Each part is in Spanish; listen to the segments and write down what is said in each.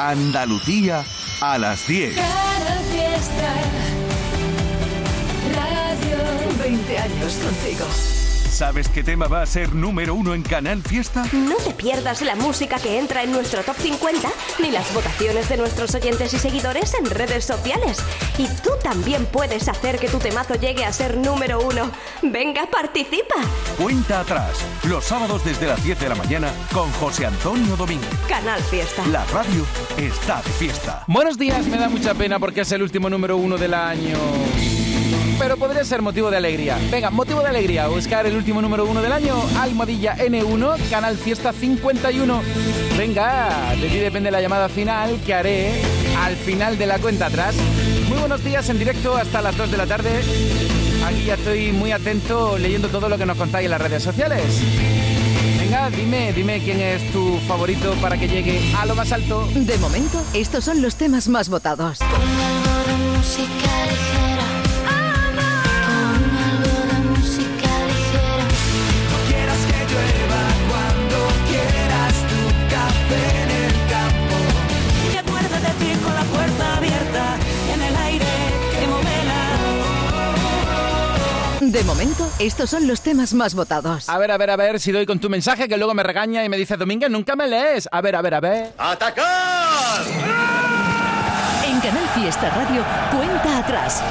Andalucía a las 10. Canal Fiesta. Radio. 20 años contigo. ¿Sabes qué tema va a ser número uno en Canal Fiesta? No te pierdas la música que entra en nuestro top 50 ni las votaciones de nuestros oyentes y seguidores en redes sociales. Y tú también puedes hacer que tu temazo llegue a ser número uno. Venga, participa. Cuenta atrás, los sábados desde las 10 de la mañana con José Antonio Domínguez. Canal Fiesta. La radio está de fiesta. Buenos días, me da mucha pena porque es el último número uno del año. Pero podría ser motivo de alegría. Venga, motivo de alegría. Buscar el último número uno del año. Almohadilla N1, Canal Fiesta 51. Venga, de ti depende la llamada final que haré al final de la cuenta atrás. Muy buenos días en directo hasta las 2 de la tarde. Aquí ya estoy muy atento leyendo todo lo que nos contáis en las redes sociales. Venga, dime, dime quién es tu favorito para que llegue a lo más alto. De momento, estos son los temas más votados. Música De momento, estos son los temas más votados. A ver, a ver, a ver si doy con tu mensaje que luego me regaña y me dice, Domínguez, nunca me lees. A ver, a ver, a ver. ¡Atacar! En Canal Fiesta Radio, cuenta atrás.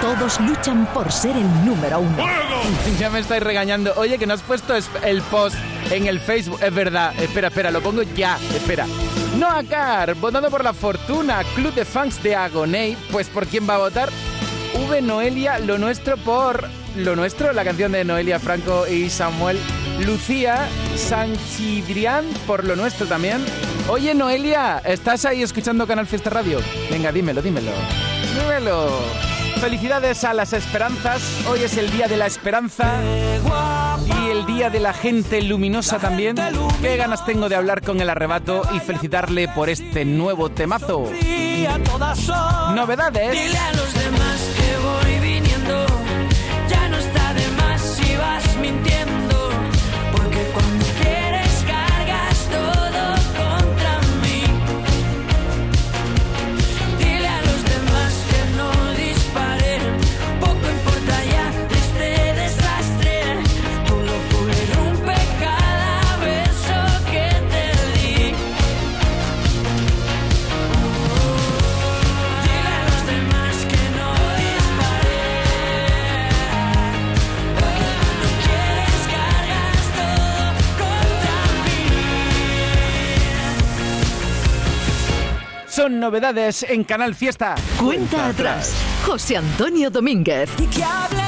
Todos luchan por ser el número uno. Ya me estáis regañando. Oye, que no has puesto es- el post en el Facebook. Es verdad. Espera, espera, lo pongo ya. Espera. Noah Car, votando por la fortuna. Club de fans de Agoney. Pues por quién va a votar. V Noelia, lo nuestro por lo nuestro, la canción de Noelia Franco y Samuel. Lucía Sanchidrián por lo nuestro también. Oye, Noelia, ¿estás ahí escuchando Canal Fiesta Radio? Venga, dímelo, dímelo. Dímelo. Felicidades a las esperanzas. Hoy es el día de la esperanza y el día de la gente luminosa también. Qué ganas tengo de hablar con el arrebato y felicitarle por este nuevo temazo. Novedades. Dile a los demás Son novedades en Canal Fiesta. Cuenta atrás. José Antonio Domínguez. Y que hablen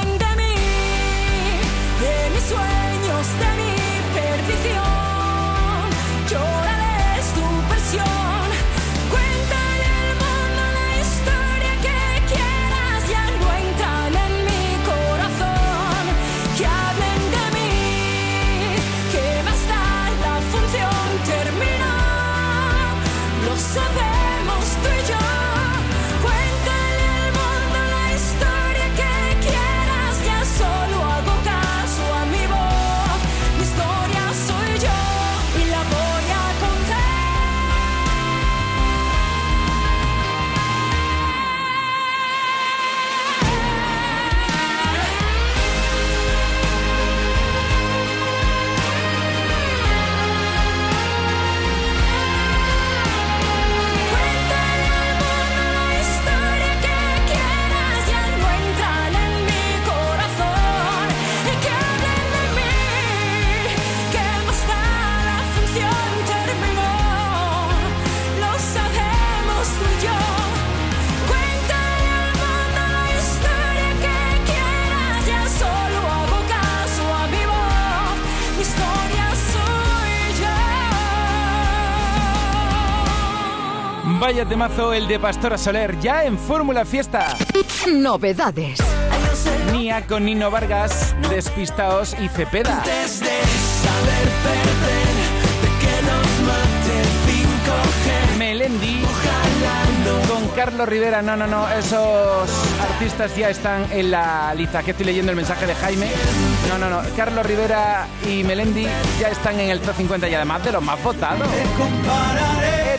temazo el de Pastora Soler, ya en Fórmula Fiesta. Novedades. Nia con Nino Vargas, Despistaos y Cepeda. Antes de saber perder, de que nos mate 5G. Melendi Ojalá no con Carlos Rivera, no, no, no, esos artistas ya están en la lista. Que estoy leyendo el mensaje de Jaime. No, no, no, Carlos Rivera y Melendi ya están en el top 50 y además de los más votados.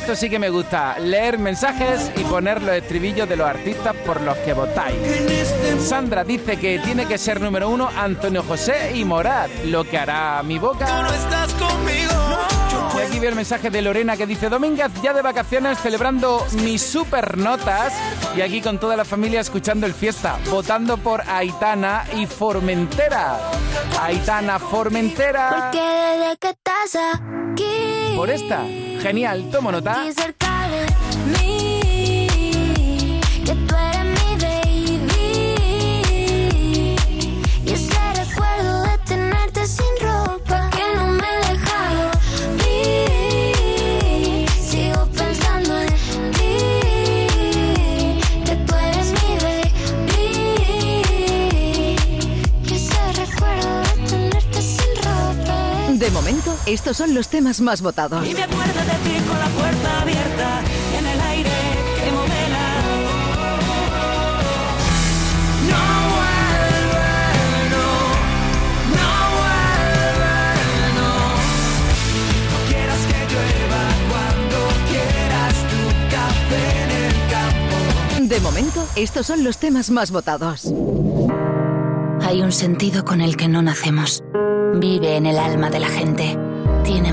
Esto sí que me gusta, leer mensajes y poner los estribillos de los artistas por los que votáis. Sandra dice que tiene que ser número uno Antonio José y Morat, lo que hará mi boca. Y aquí veo el mensaje de Lorena que dice Domínguez ya de vacaciones celebrando mis super notas y aquí con toda la familia escuchando el fiesta, votando por Aitana y Formentera. Aitana Formentera. Porque desde que estás aquí. Por esta. Genial, tomo nota. Estos son los temas más votados. Y me acuerdo de ti con la puerta abierta en el aire que modela. No vuelve, no, no vuelve, no. No quieras que llueva cuando quieras tu café en el campo. De momento, estos son los temas más votados. Hay un sentido con el que no nacemos. Vive en el alma de la gente.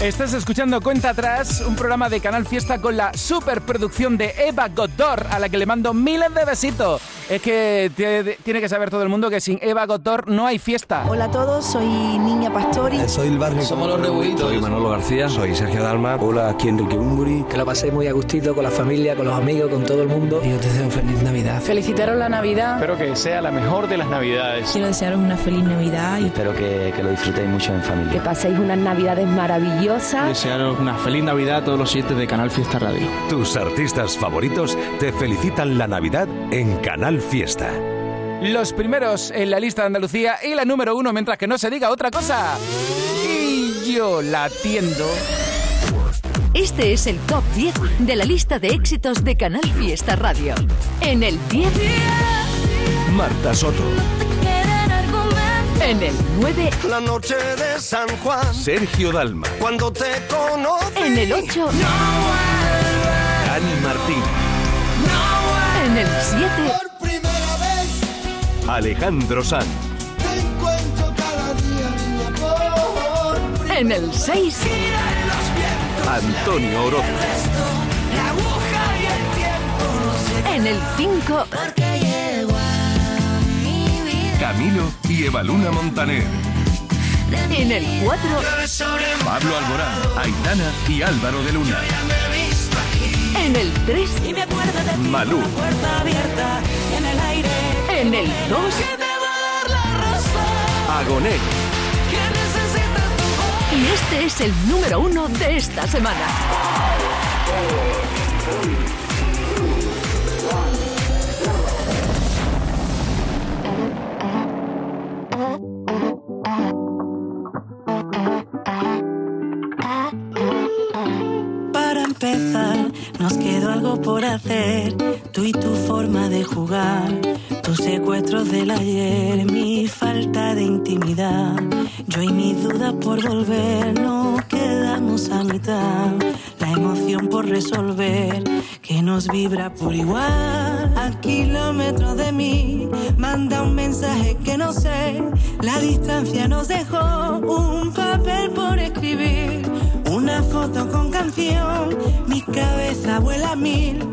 Estás escuchando Cuenta Atrás, un programa de Canal Fiesta con la superproducción de Eva Goddor, a la que le mando miles de besitos. Es que tie- tiene que saber todo el mundo que sin Eva Goddor no hay fiesta. Hola a todos, soy Niña Pastori. Soy el barrio. Somos los Rebuitos. Soy Manolo García. Soy Sergio Dalma. Hola, aquí Enrique Unguri. Que lo paséis muy a gustito con la familia, con los amigos, con todo el mundo. Y yo te deseo feliz Navidad. Felicitaros la Navidad. Espero que sea la mejor de las Navidades. Quiero desearos una feliz Navidad y Espero que, que lo disfrutéis mucho en familia. paséis unas Navidades maravillosas. Desearos una feliz Navidad a todos los siete de Canal Fiesta Radio. Tus artistas favoritos te felicitan la Navidad en Canal Fiesta. Los primeros en la lista de Andalucía y la número uno, mientras que no se diga otra cosa. Y yo la atiendo. Este es el top 10 de la lista de éxitos de Canal Fiesta Radio. En el 10, Marta Soto. En el 9, La noche de San Juan. Sergio Dalma, Cuando te conocí. en el 8, Dani Martín, en el 7, Por primera vez. Alejandro Sanz, te encuentro cada día, niña, por en el 6, Antonio Oroz, en el 5, Camilo y Evaluna Montaner, en el 4, Pablo Alborán, Aitana y Álvaro de Luna, en el 3, Y me acuerdo de ti Malú. en el aire. en el 2, Que te va a dar la razón. Agoné, y este es el número 1 de esta semana. Por hacer. Tú y tu forma de jugar. Tus secuestros del ayer, mi falta de intimidad. Yo y mis dudas por volver, nos quedamos a mitad. La emoción por resolver, que nos vibra por igual. A kilómetros de mí, manda un mensaje que no sé. La distancia nos dejó un papel por escribir. Una foto con canción, mi cabeza vuela mil.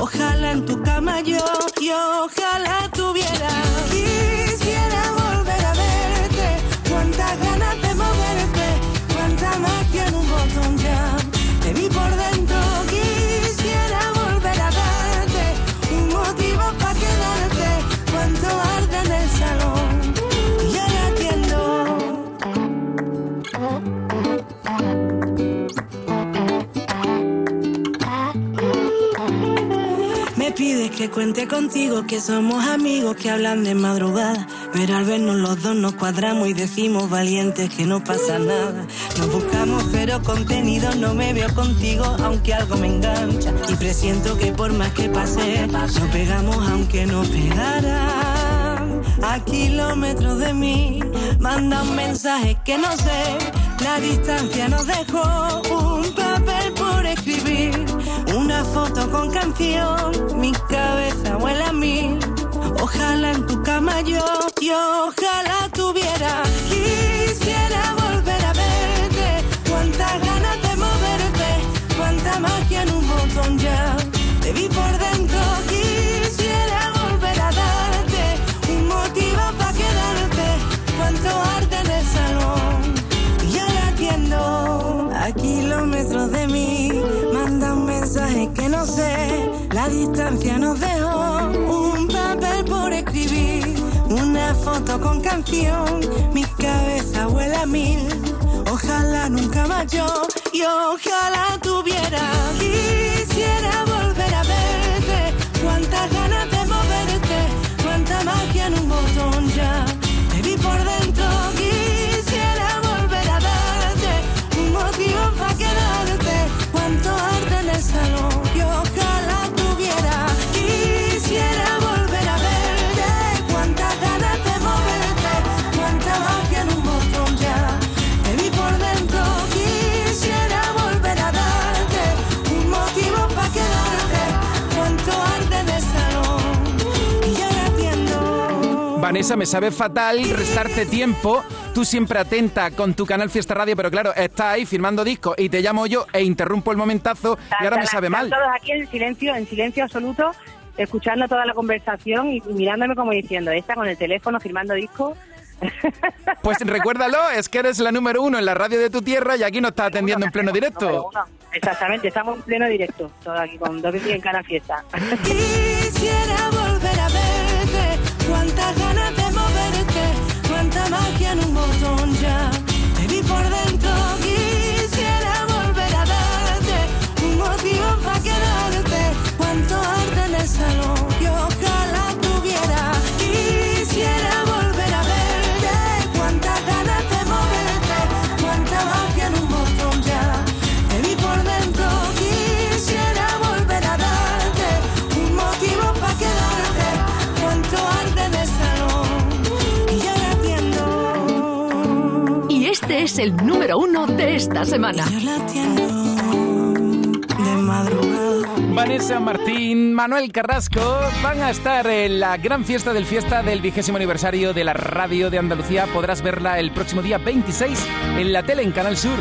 Ojalá en tu cama yo, y ojalá tuviera. Quisiera volver a verte, cuántas ganas de moverte, cuánta magia en un botón ya. Que cuente contigo, que somos amigos que hablan de madrugada. Pero al vernos los dos nos cuadramos y decimos valientes que no pasa nada. Nos buscamos pero contenido no me veo contigo, aunque algo me engancha. Y presiento que por más que pase, nos pegamos aunque no pegaran. A kilómetros de mí, manda un mensaje que no sé. La distancia nos dejó un papel por escribir, foto con canción, mi cabeza huele a mil. Ojalá en tu cama yo, y ojalá tuviera. La distancia nos dejó un papel por escribir. Una foto con canción. Mi cabeza huele a mil. Ojalá nunca más yo. Y ojalá tuviera. Quisiera volver a verte. Cuántas ganas de Vanessa, me sabe fatal restarte tiempo. Tú siempre atenta con tu canal Fiesta Radio, pero claro, estás ahí firmando discos y te llamo yo e interrumpo el momentazo y ahora me sabe mal. todos aquí en silencio, en silencio absoluto, escuchando toda la conversación y mirándome como diciendo, esta con el teléfono firmando discos. Pues recuérdalo, es que eres la número uno en la radio de tu tierra y aquí nos está atendiendo en pleno directo. Exactamente, estamos en pleno directo, todo aquí con Doble en Canal Fiesta. Quisiera volver a verte, cuántas ganas de moverte, cuánta magia en un botón ya. Te vi por dentro, quisiera volver a darte un motivo para quedarte, cuánto arte en el salón. Es el número uno de esta semana. De madrugada. Vanessa Martín, Manuel Carrasco van a estar en la gran fiesta del fiesta del vigésimo aniversario de la radio de Andalucía. Podrás verla el próximo día 26 en la tele en Canal Sur.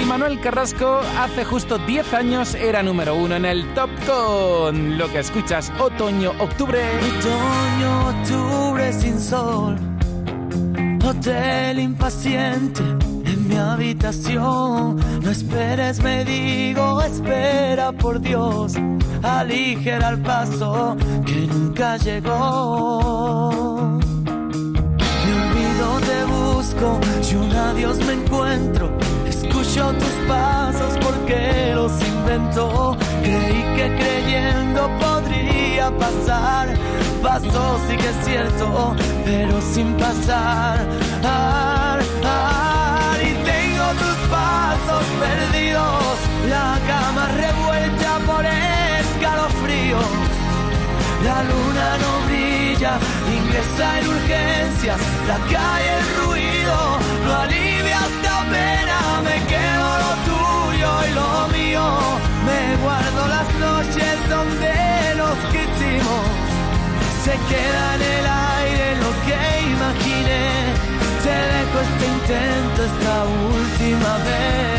Y Manuel Carrasco hace justo 10 años era número uno en el top con lo que escuchas otoño-octubre. Otoño, octubre sin sol, hotel impaciente en mi habitación. No esperes, me digo, espera por Dios, aligera el paso que nunca llegó. Me olvido, te busco, y un adiós me encuentro. Escucho tus pasos porque los inventó. Creí que creyendo podría pasar. Pasó, sí que es cierto, pero sin pasar. Ar, pasos perdidos. La cama revuelta por escalofríos. La luna no brilla, ingresa en urgencias, la calle el ruido, no alivia esta pena, me quedo lo tuyo y lo mío, me guardo las noches donde nos quisimos, se queda en el aire lo que imaginé, te dejo este intento esta última vez.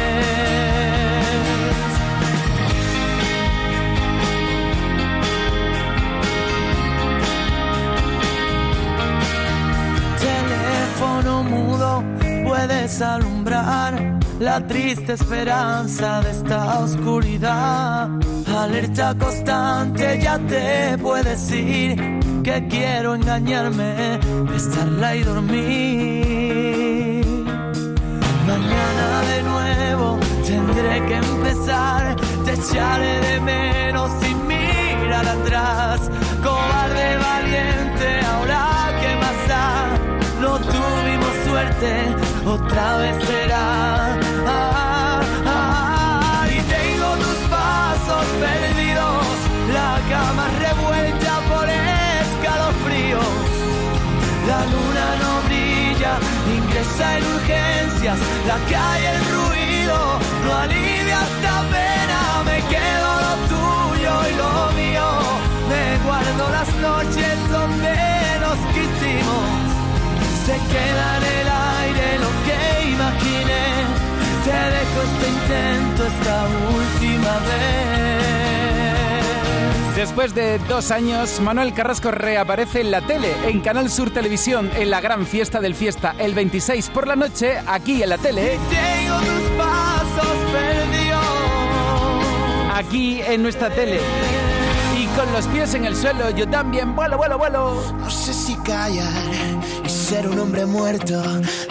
teléfono mudo puedes alumbrar la triste esperanza de esta oscuridad. Alerta constante, ya te puedes ir. Que quiero engañarme, estarla y dormir. Que empezar. Te echaré de menos sin mirar atrás. valiente, ahora que más da, no tuvimos suerte, otra vez será. Ah, ah, y tengo tus pasos perdidos, la cama revuelta por escalofríos. La luna no brilla, ingresa en urgencias, la calle el ruido se queda en el aire lo que imaginé, te dejo este intento esta última vez. Después de dos años, Manuel Carrasco reaparece en la tele, en Canal Sur Televisión, en la gran fiesta del fiesta, el 26 por la noche, aquí en la tele. Tengo tus pasos perdidos. Aquí en nuestra tele. Y con los pies en el suelo, yo también vuelo, vuelo, vuelo. No sé si callar ser un hombre muerto,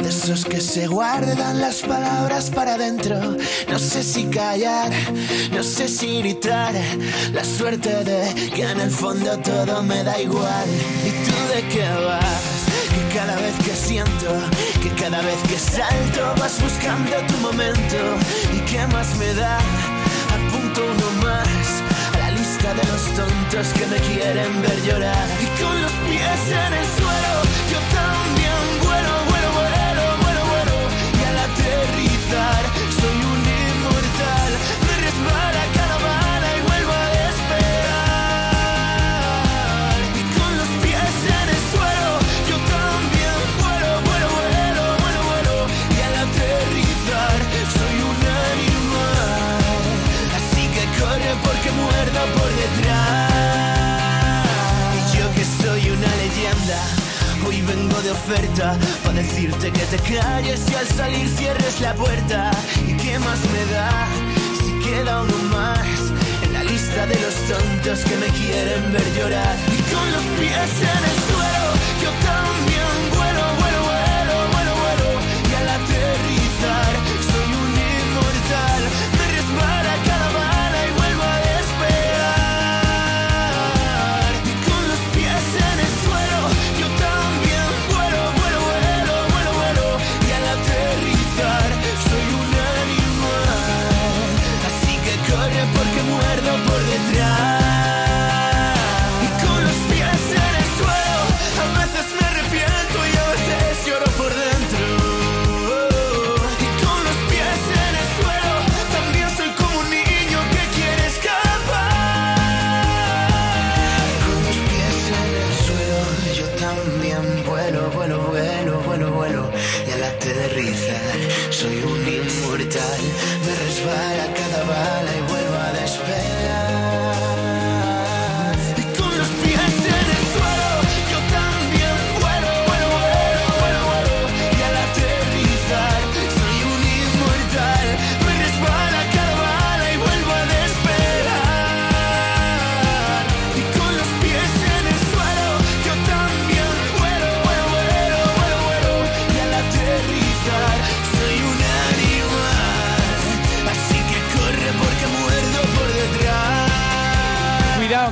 de esos que se guardan las palabras para adentro. No sé si callar, no sé si gritar, la suerte de que en el fondo todo me da igual. ¿Y tú de qué vas? Que cada vez que siento, que cada vez que salto vas buscando tu momento. ¿Y qué más me da? Apunto uno más de los tontos que me quieren ver llorar. Y con los pies en el suelo, yo también vuelo, vuelo, vuelo, vuelo, vuelo. Y al aterrizar,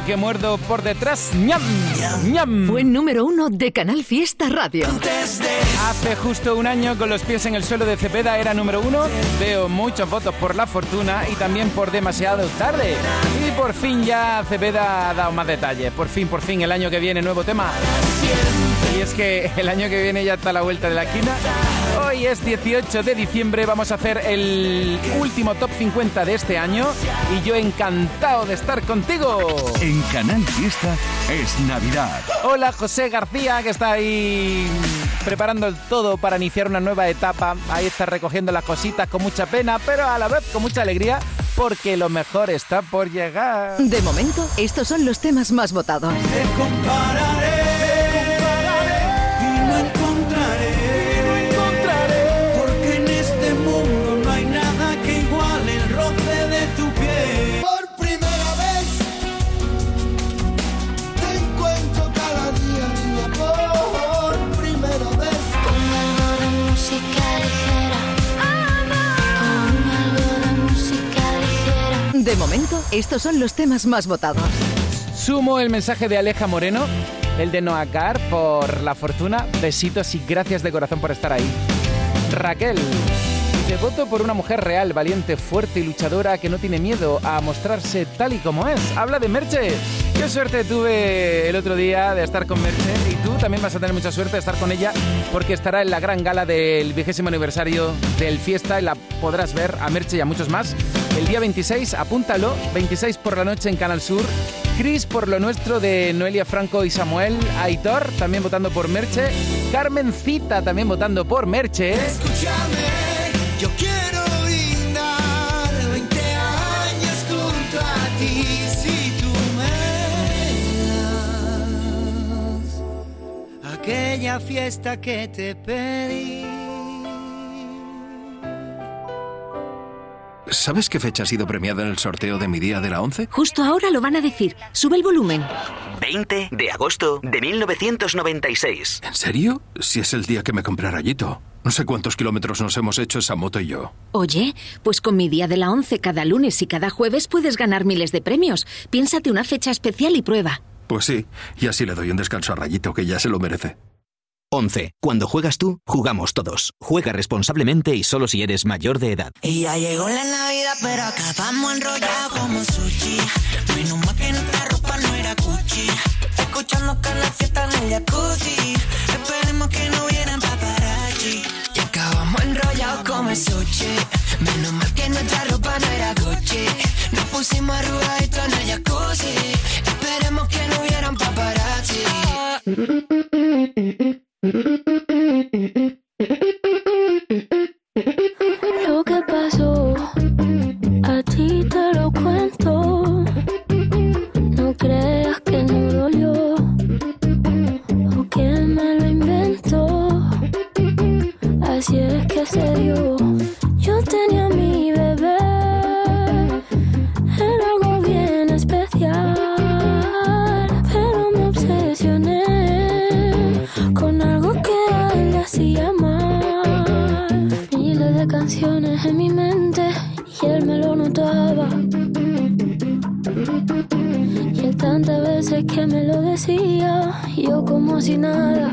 que muerdo por detrás. ¡Ñam! ¡Ñam! Fue número uno de Canal Fiesta Radio. Hace justo un año con los pies en el suelo de Cepeda era número uno. Veo muchos votos por la fortuna y también por demasiado tarde. Y por fin ya Cepeda ha dado más detalles. Por fin, por fin, el año que viene nuevo tema. Y es que el año que viene ya está a la vuelta de la esquina. Hoy es 18 de diciembre, vamos a hacer el último top 50 de este año y yo encantado de estar contigo. En Canal Fiesta es Navidad. Hola José García, que está ahí preparando el todo para iniciar una nueva etapa. Ahí está recogiendo las cositas con mucha pena, pero a la vez con mucha alegría, porque lo mejor está por llegar. De momento, estos son los temas más votados. y De momento, estos son los temas más votados. Sumo el mensaje de Aleja Moreno, El de Noacar por la fortuna. Besitos y gracias de corazón por estar ahí. Raquel. Te voto por una mujer real, valiente, fuerte y luchadora que no tiene miedo a mostrarse tal y como es. Habla de Merche. Qué suerte tuve el otro día de estar con Merche y tú también vas a tener mucha suerte de estar con ella porque estará en la gran gala del vigésimo aniversario del Fiesta y la podrás ver a Merche y a muchos más. El día 26, apúntalo, 26 por la noche en Canal Sur. Cris por lo nuestro de Noelia Franco y Samuel. Aitor también votando por Merche. Carmencita también votando por Merche. Escúchame, yo quiero brindar 20 años junto a ti si tú me das aquella fiesta que te pedí. ¿Sabes qué fecha ha sido premiada en el sorteo de mi día de la 11? Justo ahora lo van a decir. Sube el volumen. 20 de agosto de 1996. ¿En serio? Si es el día que me compré rayito. No sé cuántos kilómetros nos hemos hecho esa moto y yo. Oye, pues con mi día de la 11 cada lunes y cada jueves puedes ganar miles de premios. Piénsate una fecha especial y prueba. Pues sí, y así le doy un descanso a Rayito, que ya se lo merece. 11. Cuando juegas tú, jugamos todos. Juega responsablemente y solo si eres mayor de edad. Y ya llegó la Navidad, pero acá vamos enrollados como sushi. Menos mal que nuestra ropa no era Gucci. Escuchando que la fiesta en el jacuzzi. Esperemos que no hubieran Y acabamos enrollados como sushi. Menos mal que nuestra ropa no era Gucci. Nos pusimos arrugaditos en el jacuzzi. Esperemos que no hubieran paparazzi. Lo que pasó, a ti te lo cuento. No creas Así es que se dio. Yo tenía mi bebé, era algo bien especial, pero me obsesioné con algo que él le hacía mal. Miles de canciones en mi mente y él me lo notaba. Y él tantas veces que me lo decía, yo como si nada.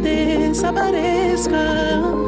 Desaparezca.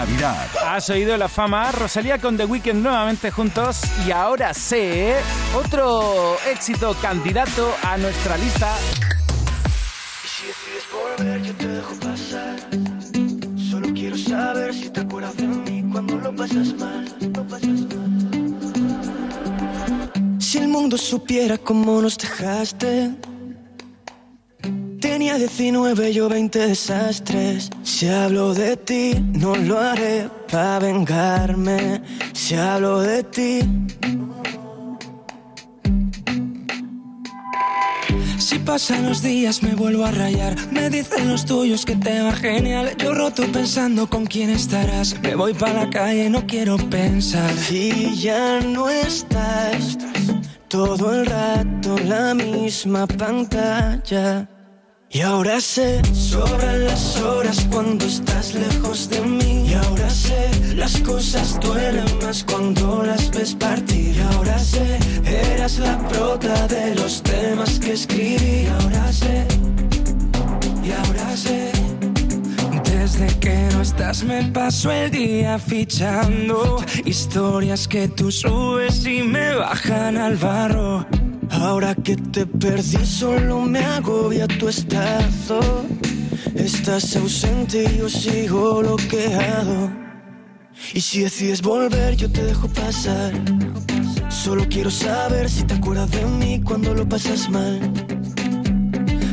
Navidad. Has oído la fama, Rosalía con The Weeknd nuevamente juntos y ahora sé otro éxito candidato a nuestra lista. Si decides volver, yo te dejo pasar. Solo quiero saber si te acuerdas de mí cuando lo pasas mal. Lo pasas mal. Si el mundo supiera cómo nos dejaste. Tenía 19, yo 20 desastres. Si hablo de ti, no lo haré para vengarme. Si hablo de ti. Si pasan los días me vuelvo a rayar Me dicen los tuyos que te va genial Yo roto pensando con quién estarás Me voy para la calle, no quiero pensar Y ya no estás Todo el rato la misma pantalla y ahora sé, sobran las horas cuando estás lejos de mí. Y ahora sé, las cosas duelen más cuando las ves partir. Y ahora sé, eras la prota de los temas que escribí. Y ahora sé, y ahora sé. Desde que no estás me paso el día fichando historias que tú subes y me bajan al barro. Ahora que te perdí solo me agobia tu estado. Estás ausente y yo sigo bloqueado. Y si decides volver yo te dejo pasar. Solo quiero saber si te acuerdas de mí cuando lo pasas mal.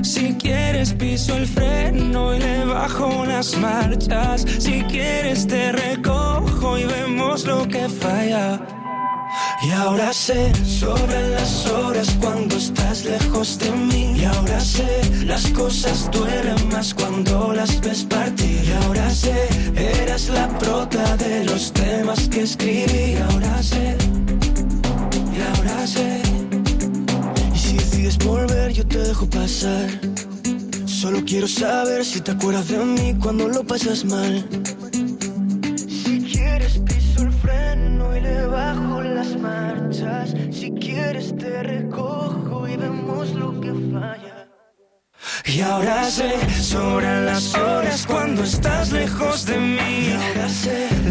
Si quieres piso el freno y le bajo las marchas. Si quieres te recojo y vemos lo que falla. Y ahora sé, sobran las horas cuando estás lejos de mí. Y ahora sé, las cosas duelen más cuando las ves partir. Y ahora sé, eras la prota de los temas que escribí. Y ahora sé, y ahora sé. Y si decides volver, yo te dejo pasar. Solo quiero saber si te acuerdas de mí cuando lo pasas mal. Si quieres te recojo y vemos lo que falla. Y ahora sé, sobran las horas cuando estás lejos de mí.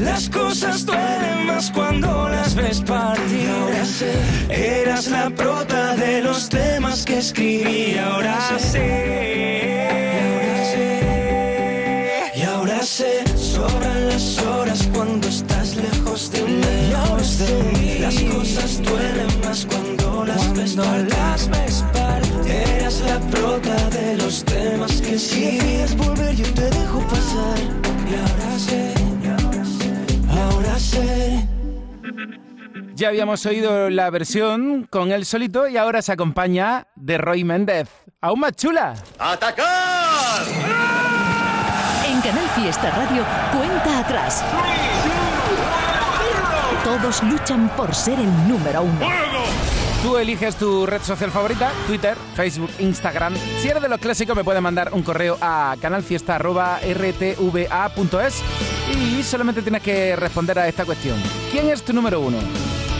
Las cosas duelen más cuando las ves partir. Ahora sé, eras la prota de los temas que escribí. Y ahora sé, y ahora sé, sobran las horas cuando estás. Lejos de mí. Las cosas duelen más cuando las ves las ves. Eras la prota de los temas que si decides volver yo te dejo pasar. Y ahora sé, y ahora sé, ahora sé. Ya habíamos oído la versión con él solito y ahora se acompaña de Roy Méndez. Aún más chula. ¡Atacar! En Canal Fiesta Radio, cuenta atrás. Todos luchan por ser el número uno. Tú eliges tu red social favorita, Twitter, Facebook, Instagram. Si eres de los clásicos me puedes mandar un correo a canalfiesta.rtva.es y solamente tienes que responder a esta cuestión. ¿Quién es tu número uno?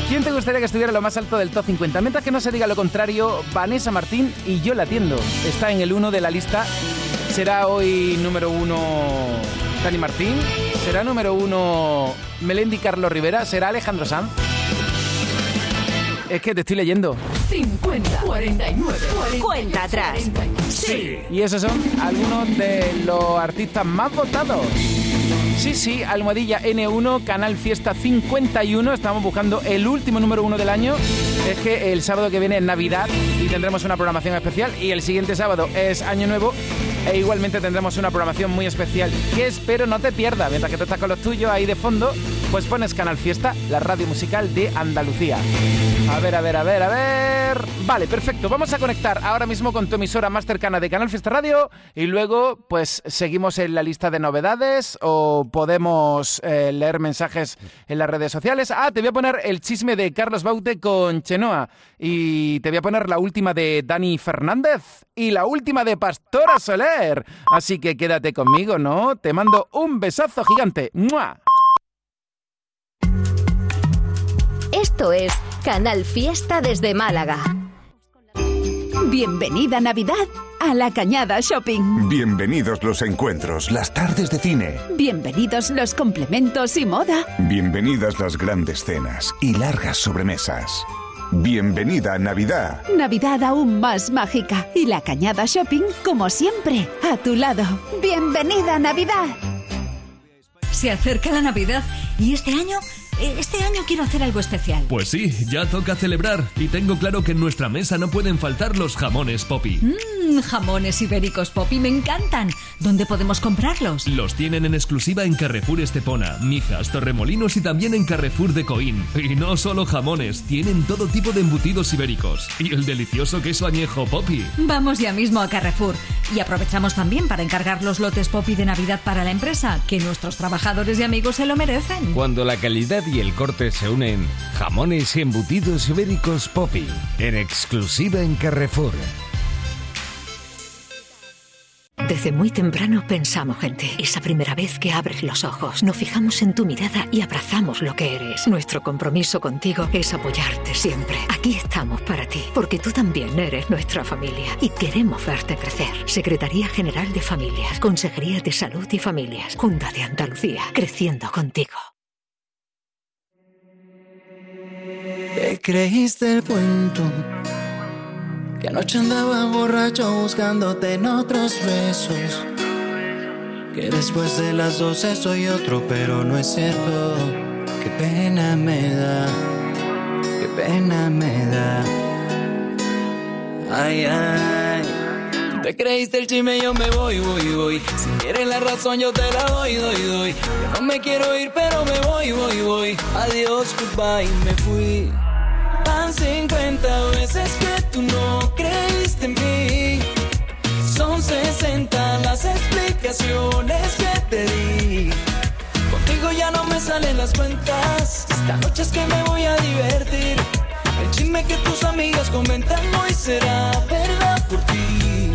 ¿Quién te gustaría que estuviera lo más alto del top 50? Mientras que no se diga lo contrario, Vanessa Martín y yo la atiendo. Está en el 1 de la lista. ¿Será hoy número uno Dani Martín? ¿Será número uno Melendi Carlos Rivera? ¿Será Alejandro Sanz? Es que te estoy leyendo. 50, 49, Cuenta atrás. Sí. Y esos son algunos de los artistas más votados. Sí, sí, Almohadilla N1, Canal Fiesta 51. Estamos buscando el último número uno del año. Es que el sábado que viene es Navidad y tendremos una programación especial. Y el siguiente sábado es Año Nuevo. E igualmente tendremos una programación muy especial que espero no te pierda. Mientras que tú estás con los tuyos ahí de fondo, pues pones Canal Fiesta, la radio musical de Andalucía. A ver, a ver, a ver, a ver. Vale, perfecto. Vamos a conectar ahora mismo con tu emisora más cercana de Canal Fiesta Radio y luego pues seguimos en la lista de novedades o podemos eh, leer mensajes en las redes sociales. Ah, te voy a poner el chisme de Carlos Baute con Chenoa y te voy a poner la última de Dani Fernández y la última de Pastora Soler. Así que quédate conmigo, ¿no? Te mando un besazo gigante. ¡Mua! Esto es Canal Fiesta desde Málaga. Bienvenida Navidad a la Cañada Shopping. Bienvenidos los encuentros, las tardes de cine. Bienvenidos los complementos y moda. Bienvenidas las grandes cenas y largas sobremesas. Bienvenida Navidad. Navidad aún más mágica y la Cañada Shopping, como siempre, a tu lado. Bienvenida Navidad. Se acerca la Navidad y este año, este año quiero hacer algo especial. Pues sí, ya toca celebrar y tengo claro que en nuestra mesa no pueden faltar los jamones Poppy. Mmm, jamones ibéricos Poppy me encantan. ¿Dónde podemos comprarlos? Los tienen en exclusiva en Carrefour Estepona, Mijas, Torremolinos y también en Carrefour de Coín. Y no solo jamones, tienen todo tipo de embutidos ibéricos. Y el delicioso queso añejo Poppy. Vamos ya mismo a Carrefour y aprovechamos también para encargar los lotes Poppy de Navidad para la empresa, que nuestros trabajadores y amigos se lo merecen. Cuando la calidad y el corte se unen, jamones y embutidos ibéricos Poppy, en exclusiva en Carrefour. Desde muy temprano pensamos en ti. Esa primera vez que abres los ojos, nos fijamos en tu mirada y abrazamos lo que eres. Nuestro compromiso contigo es apoyarte siempre. Aquí estamos para ti, porque tú también eres nuestra familia y queremos verte crecer. Secretaría General de Familias, Consejería de Salud y Familias, Junta de Andalucía, creciendo contigo. Te creíste el cuento que anoche andaba borracho buscándote en otros besos. Que después de las doce soy otro, pero no es cierto. Qué pena me da, qué pena me da. Ay, ay. Te creíste el chisme, yo me voy, voy, voy. Si quieres la razón, yo te la doy, doy, doy. Yo no me quiero ir, pero me voy, voy, voy. Adiós, goodbye, me fui. Van 50 veces que tú no creíste en mí. Son 60 las explicaciones que te di. Contigo ya no me salen las cuentas. Esta noche es que me voy a divertir. El chisme que tus amigas comentan hoy será verdad por ti.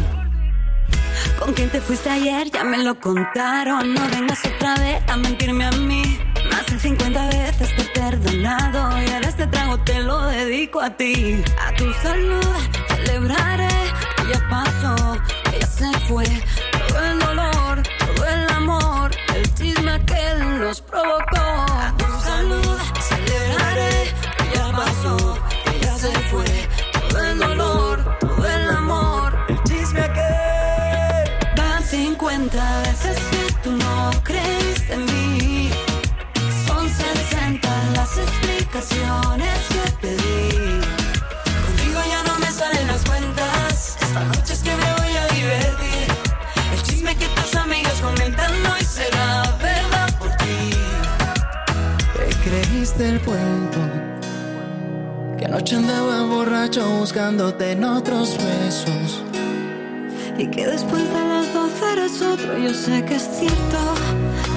¿Con quién te fuiste ayer? Ya me lo contaron. No vengas otra vez a mentirme a mí. Más de 50 veces te he perdonado. Y ahora este trago te lo dedico a ti. A tu salud celebraré que ya pasó, que ya se fue. Todo el dolor, todo el amor, el chisme aquel nos provocó. A tu salud celebraré que ya pasó, que ya se fue. Todo el dolor, explicaciones que te di. Contigo ya no me salen las cuentas. Esta noche es que me voy a divertir. El chisme que tus amigas comentan hoy será verdad por ti. Te creíste el cuento que anoche andaba borracho buscándote en otros besos. Y que después de las 12 eres otro, yo sé que es cierto.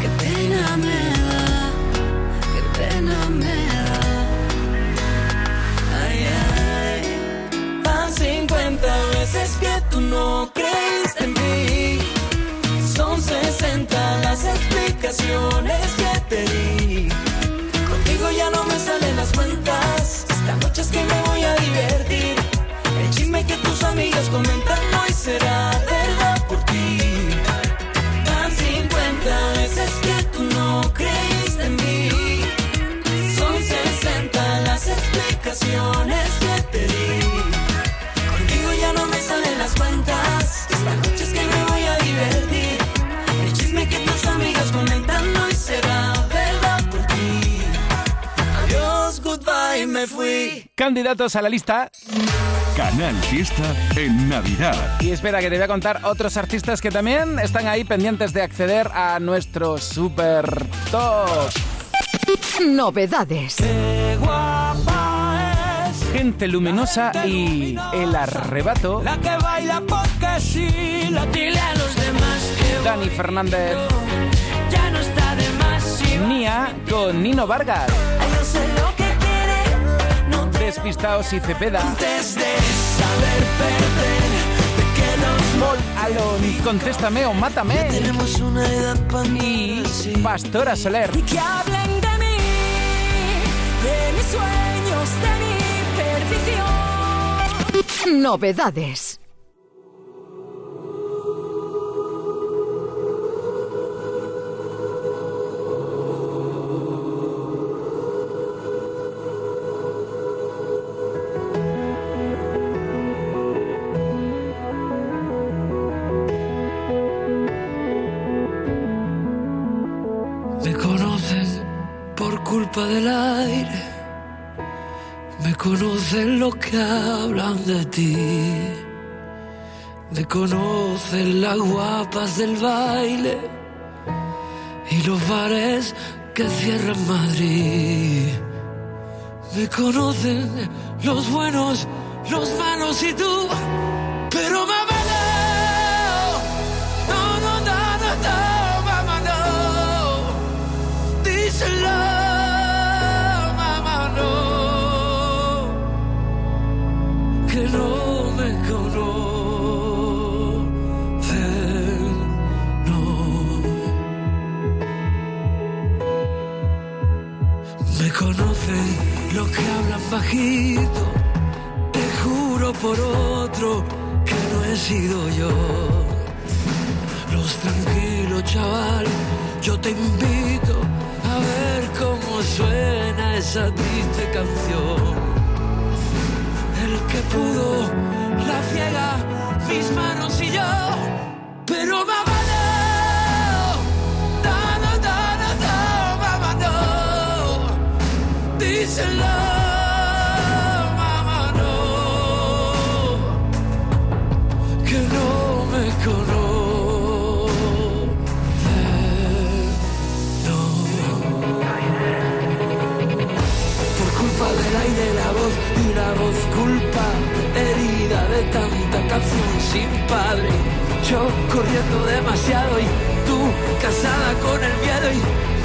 Qué pena me 50 veces que tú no creíste en mí. Son 60 las explicaciones que te di. Contigo ya no me salen las cuentas. Esta noche es que me Candidatos a la lista. Canal Fiesta en Navidad. Y espera, que te voy a contar otros artistas que también están ahí pendientes de acceder a nuestro super top. Novedades. Gente luminosa y el arrebato. La que baila porque sí, la dile a los demás que Dani Fernández. ya no está de más. Si Nia con Nino Vargas. Despistaos y Cepeda. antes de saber perder, de que nos Paul Alon, Contéstame o Mátame. tenemos una edad para Y Pastora Soler. Y que hablen de mí, de mis sueños, de mi perdición. Novedades. Me conocen los que hablan de ti. Me conocen las guapas del baile y los bares que cierran Madrid. Me conocen los buenos, los malos y tú. Pero mamá Te juro por otro que no he sido yo. Los tranquilos, chaval, yo te invito a ver cómo suena esa triste canción. El que pudo, la ciega, mis manos y yo. Pero mamá no, no, no, sin padre. Yo corriendo demasiado y tú casada con el miedo y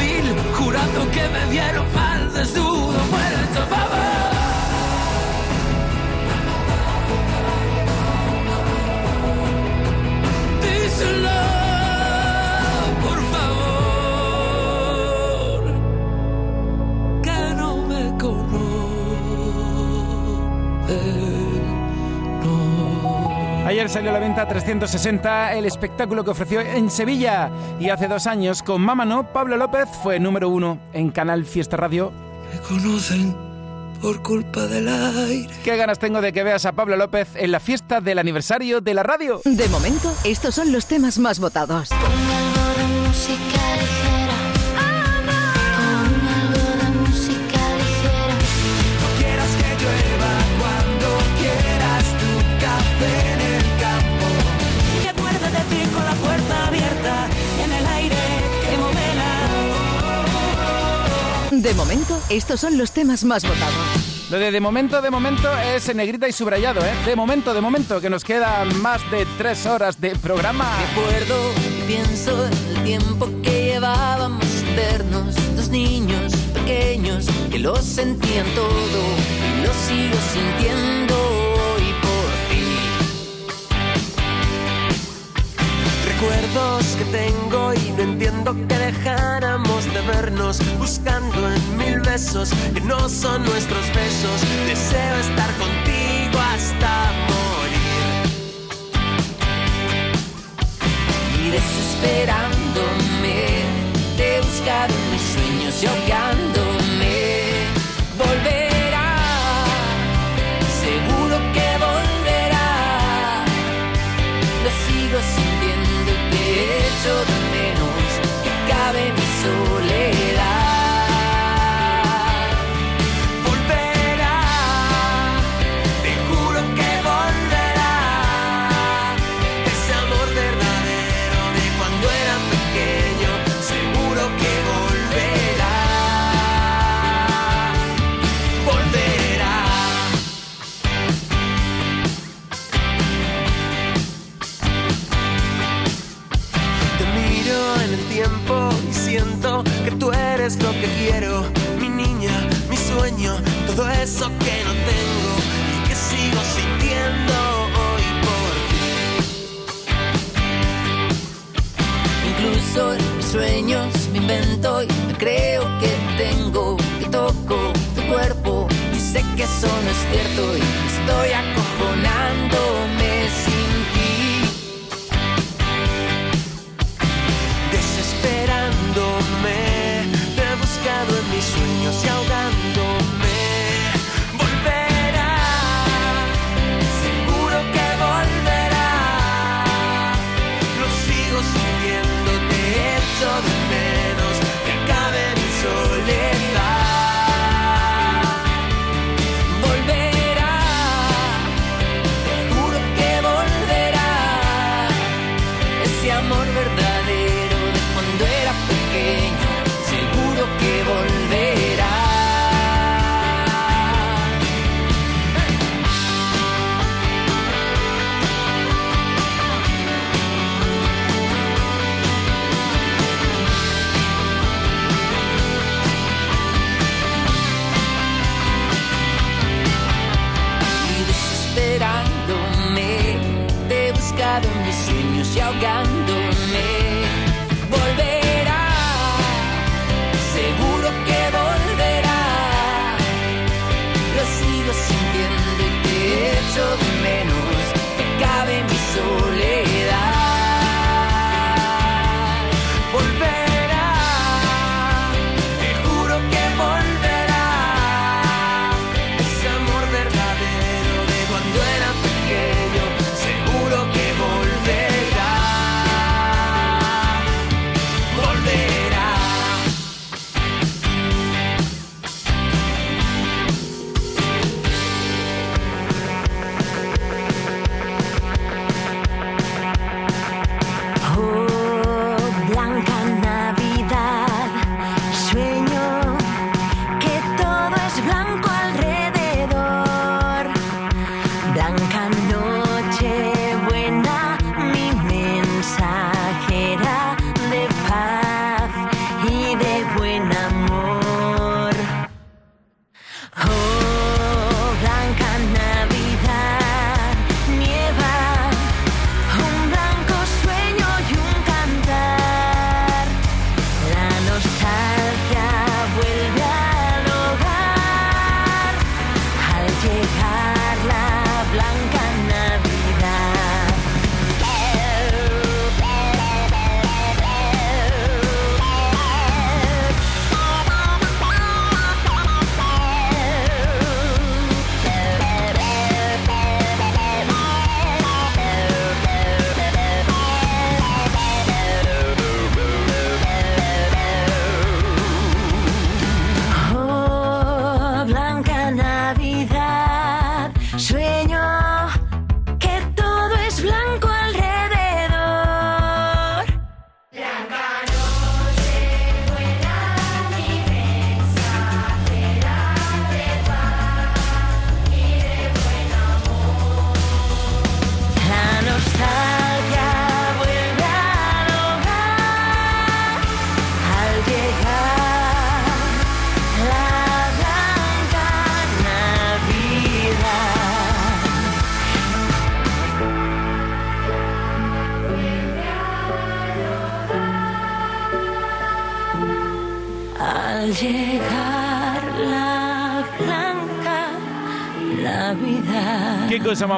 mil jurando que me vieron mal desnudo, muerto, mamá. Díselo, por favor, que no me conoce. Ayer salió a la venta 360 el espectáculo que ofreció en Sevilla y hace dos años con Mamá No, Pablo López fue número uno en Canal Fiesta Radio. Me conocen por culpa del aire. Qué ganas tengo de que veas a Pablo López en la fiesta del aniversario de la radio. De momento, estos son los temas más votados. música De momento, estos son los temas más votados. Lo de de momento, de momento es en negrita y subrayado, ¿eh? De momento, de momento, que nos quedan más de tres horas de programa. Recuerdo y pienso en el tiempo que llevábamos sin vernos, dos niños pequeños que lo sentían todo y lo sigo sintiendo Recuerdos que tengo y no entiendo que dejáramos de vernos buscando en mil besos que no son nuestros besos. Deseo estar contigo hasta morir. Y desesperándome, te buscaron mis sueños y.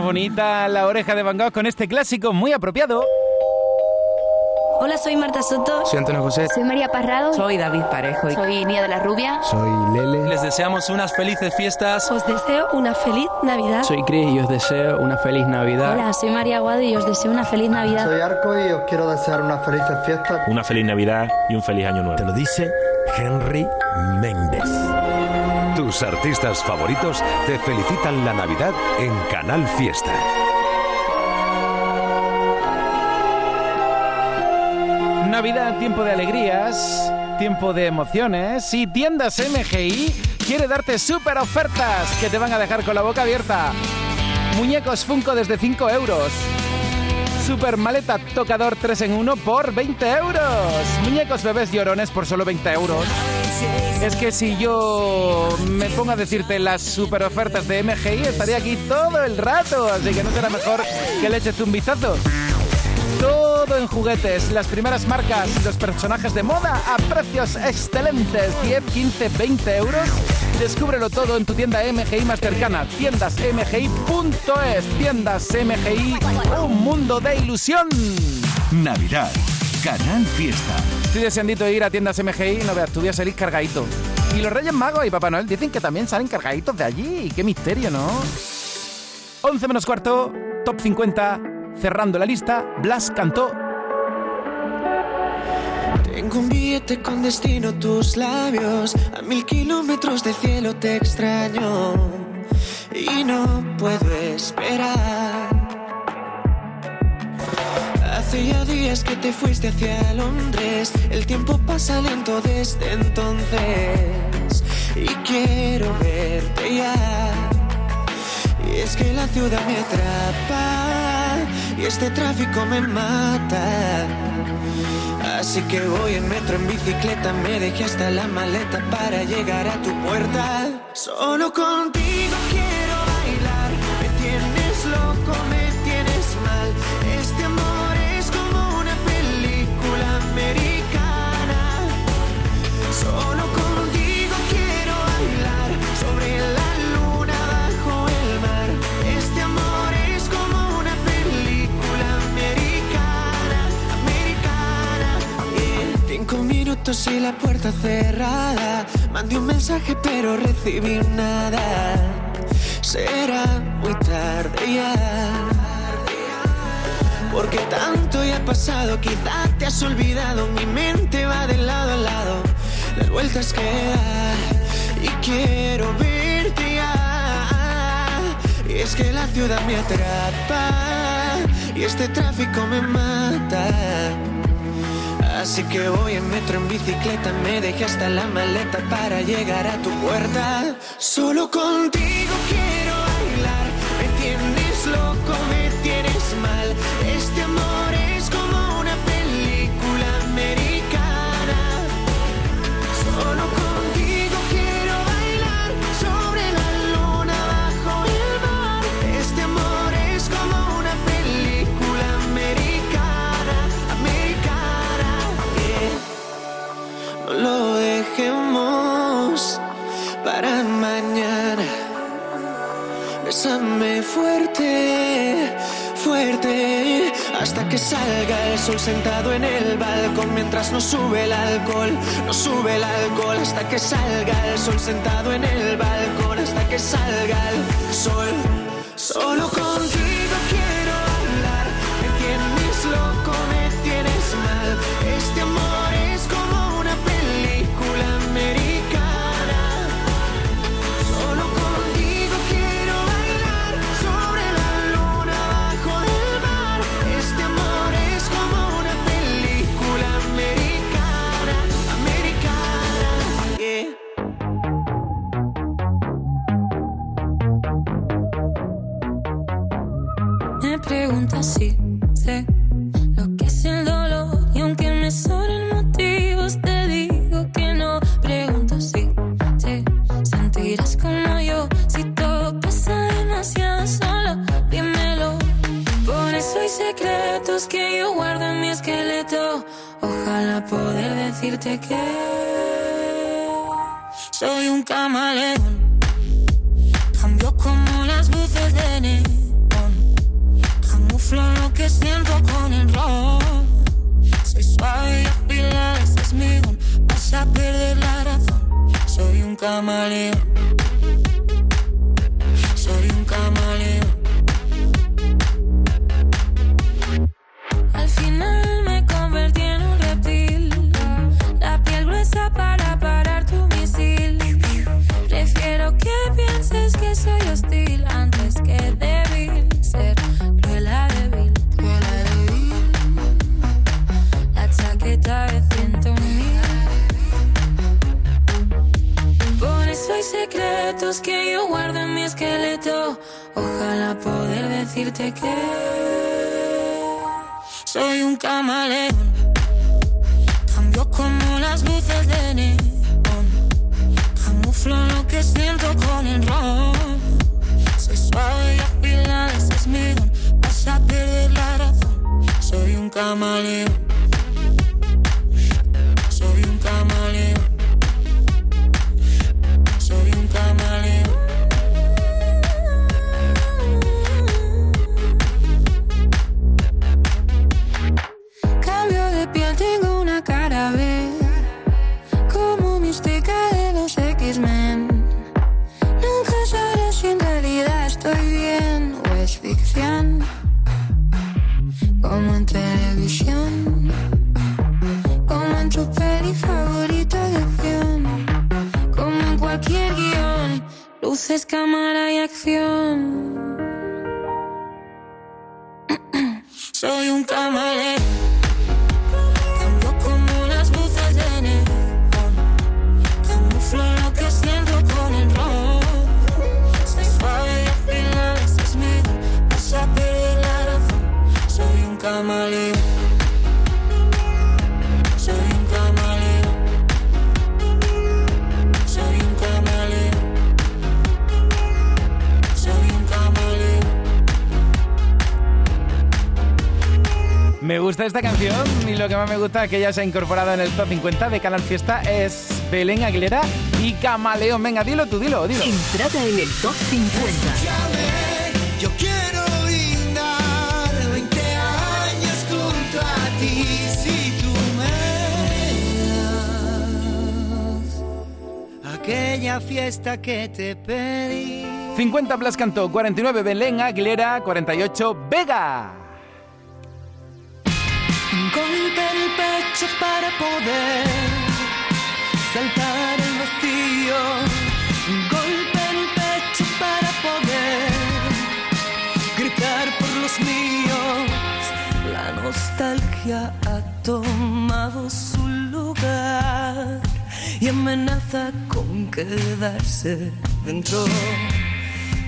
más bonita, la oreja de Van Gogh con este clásico muy apropiado. Hola, soy Marta Soto. Soy Antonio José. Soy María Parrado. Soy David Parejo. Soy Nia de la Rubia. Soy Lele. Les deseamos unas felices fiestas. Os deseo una feliz Navidad. Soy Chris y os deseo una feliz Navidad. Hola, soy María Aguado y os deseo una feliz Navidad. Soy Arco y os quiero desear unas felices fiestas. Una feliz Navidad y un feliz año nuevo. Te lo dice Henry Méndez. Tus artistas favoritos te felicitan la Navidad en Canal Fiesta. Navidad, tiempo de alegrías, tiempo de emociones y Tiendas MGI quiere darte súper ofertas que te van a dejar con la boca abierta. Muñecos Funko desde 5 euros. Super maleta tocador 3 en 1 por 20 euros. Muñecos bebés llorones por solo 20 euros. Es que si yo me pongo a decirte las super ofertas de MGI, estaría aquí todo el rato. Así que no será mejor que le eches un vistazo. Todo en juguetes, las primeras marcas, los personajes de moda a precios excelentes, 10, 15, 20 euros. Descúbrelo todo en tu tienda MGI más cercana, tiendasmgi.es, tiendas MGI, un mundo de ilusión. Navidad, Canal Fiesta. Estoy deseandito de ir a tiendas MGI y no veas, tú voy a salir cargadito. Y los Reyes Magos y Papá Noel dicen que también salen cargaditos de allí. Qué misterio, ¿no? 11 menos cuarto, top 50, cerrando la lista, Blas cantó Tengo un billete con destino a tus labios. A mil kilómetros de cielo te extraño. Y no puedo esperar. Hace ya días que te fuiste hacia Londres. El tiempo pasa lento desde entonces. Y quiero verte ya. Y es que la ciudad me atrapa. Y este tráfico me mata. Así que voy en metro, en bicicleta, me dejé hasta la maleta para llegar a tu puerta. Solo contigo quiero bailar, me tienes loco, me tienes mal. Este amor es como una película americana. Minutos y la puerta cerrada. Mandé un mensaje pero recibí nada. Será muy tarde ya. Porque tanto ya ha pasado, quizá te has olvidado. Mi mente va de lado a lado, las vueltas que da. Y quiero verte. Y es que la ciudad me atrapa. Y este tráfico me mata. Así que voy en metro, en bicicleta, me dejé hasta la maleta para llegar a tu puerta. Solo contigo quiero bailar, me tienes loco, me tienes mal. Que salga el sol sentado en el balcón mientras no sube el alcohol, no sube el alcohol, hasta que salga el sol sentado en el balcón, hasta que salga el sol. Solo contigo quiero hablar, me tienes loco, me tienes mal. Este amor preguntas si sé lo que es el dolor y aunque me sobren motivos te digo que no. Pregunto si te sentirás como yo si todo pasa demasiado solo. Dímelo. Por eso hay secretos que yo guardo en mi esqueleto. Ojalá poder decirte que soy un camaleón. Que siento con el ron. Soy suave y afilada, ese es mi don. Vas a perder la razón. Soy un camaleón. Ojalá poder decirte que soy un camaleón. Cambio como las luces de neón. Camuflo lo que siento con el ron. Soy suave y afilada, ese es mi don. Vas a perder la razón. Soy un camaleón. Esta canción y lo que más me gusta que ya se ha incorporado en el top 50 de Canal Fiesta es Belén Aguilera y Camaleón. Venga, dilo tú, dilo, dilo. Entrada en el top 50. Yo quiero brindar 20 años junto a ti si tú me das aquella fiesta que te pedí. 50 Blas Cantó, 49 Belén Aguilera, 48 Vega. Un golpe en el pecho para poder saltar el vacío. Golpe el pecho para poder gritar por los míos. La nostalgia ha tomado su lugar y amenaza con quedarse dentro.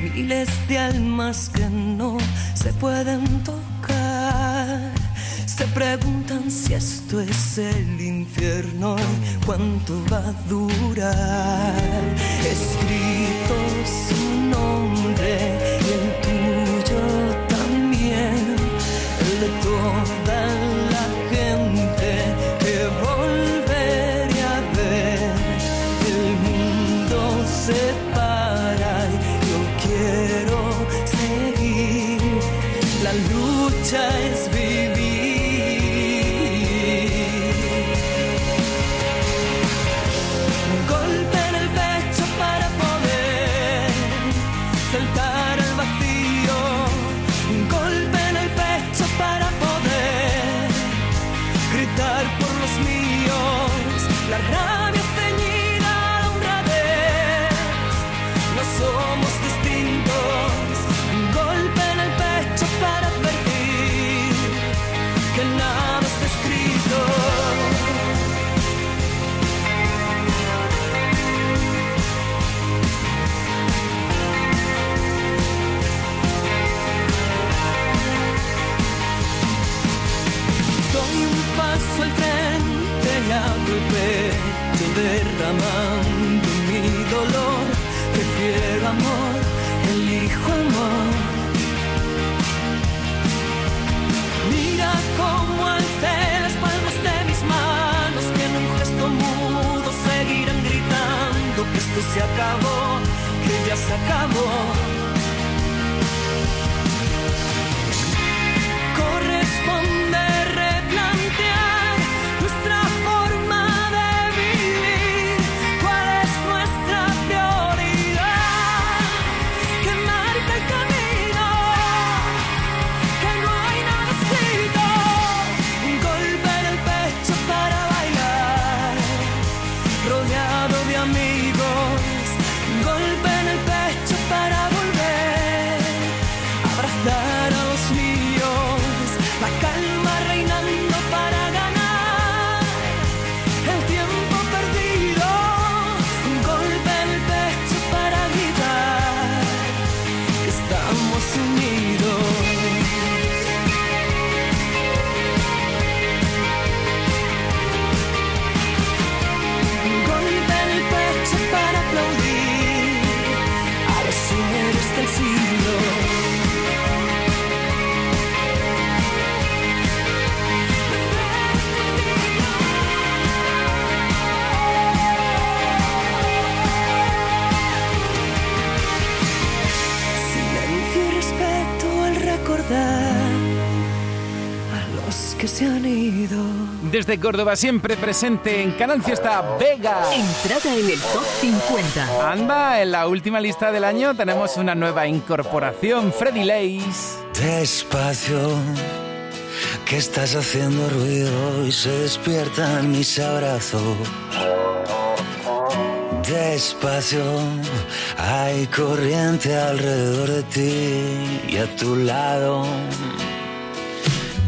Miles de almas que no se pueden tocar. Se preguntan si esto es el infierno y cuánto va a durar. Escrito su nombre se han ido. Desde Córdoba, siempre presente en Canal Fiesta Vega. Entrada en el top 50. Anda, en la última lista del año tenemos una nueva incorporación, Freddy Lace. Despacio, que estás haciendo ruido y se despiertan mis abrazos. Despacio, hay corriente alrededor de ti y a tu lado.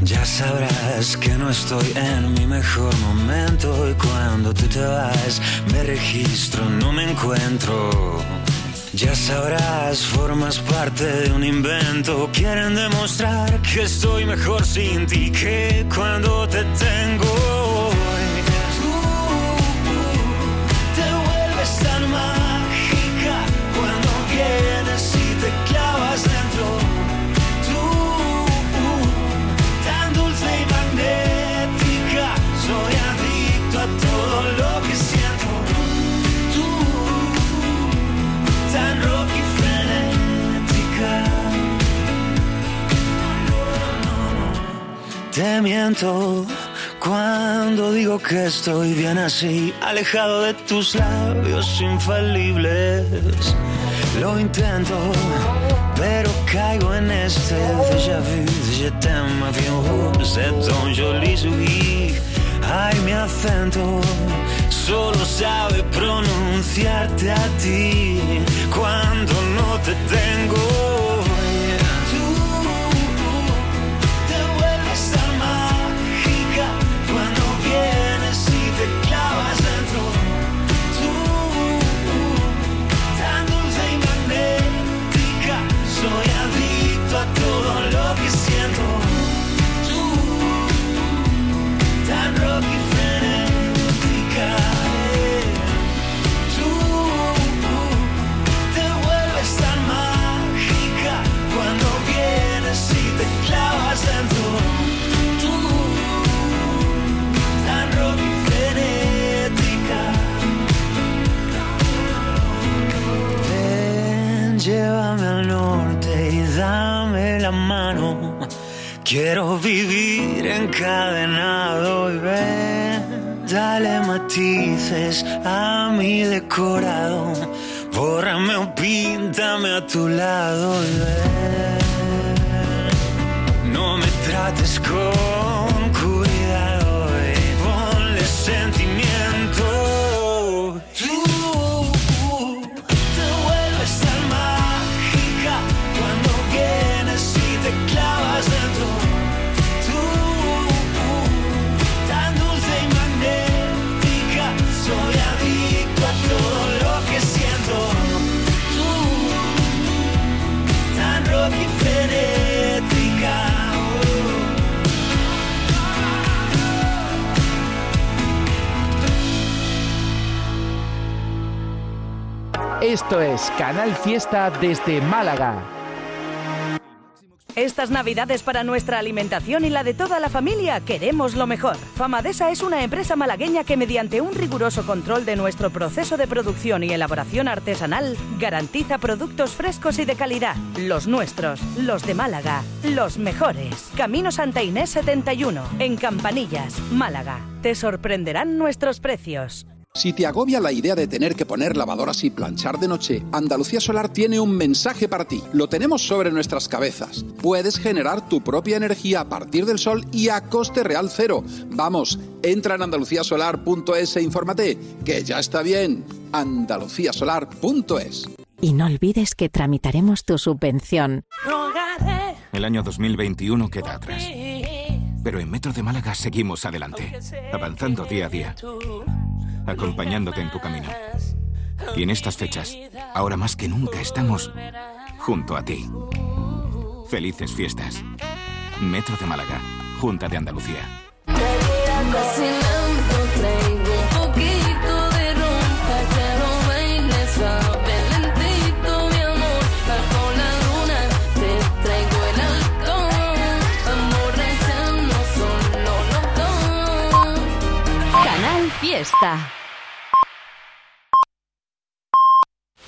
Ya sabrás que no estoy en mi mejor momento y cuando tú te vas me registro, no me encuentro. Ya sabrás, formas parte de un invento. Quieren demostrar que estoy mejor sin ti que cuando te tengo. Te miento cuando digo que estoy bien así, alejado de tus labios infalibles. Lo intento, pero caigo en este déjà vu, je t'aime, avión, c'est ton joli. Ay, mi acento solo sabe pronunciarte a ti cuando no te tengo. Llévame al norte y dame la mano. Quiero vivir encadenado y ven, dale matices a mi decorado. Bórrame o píntame a tu lado y ven. No me trates con Esto es Canal Fiesta desde Málaga. Estas navidades para nuestra alimentación y la de toda la familia queremos lo mejor. Famadesa es una empresa malagueña que mediante un riguroso control de nuestro proceso de producción y elaboración artesanal garantiza productos frescos y de calidad. Los nuestros, los de Málaga, los mejores. Camino Santa Inés 71, en Campanillas, Málaga. Te sorprenderán nuestros precios. Si te agobia la idea de tener que poner lavadoras y planchar de noche, Andalucía Solar tiene un mensaje para ti. Lo tenemos sobre nuestras cabezas. Puedes generar tu propia energía a partir del sol y a coste real cero. Vamos, entra en andaluciasolar.es e infórmate, que ya está bien. andaluciasolar.es Y no olvides que tramitaremos tu subvención. El año 2021 queda atrás. Pero en Metro de Málaga seguimos adelante, avanzando día a día, acompañándote en tu camino. Y en estas fechas, ahora más que nunca, estamos junto a ti. Felices fiestas. Metro de Málaga, Junta de Andalucía. Fiesta.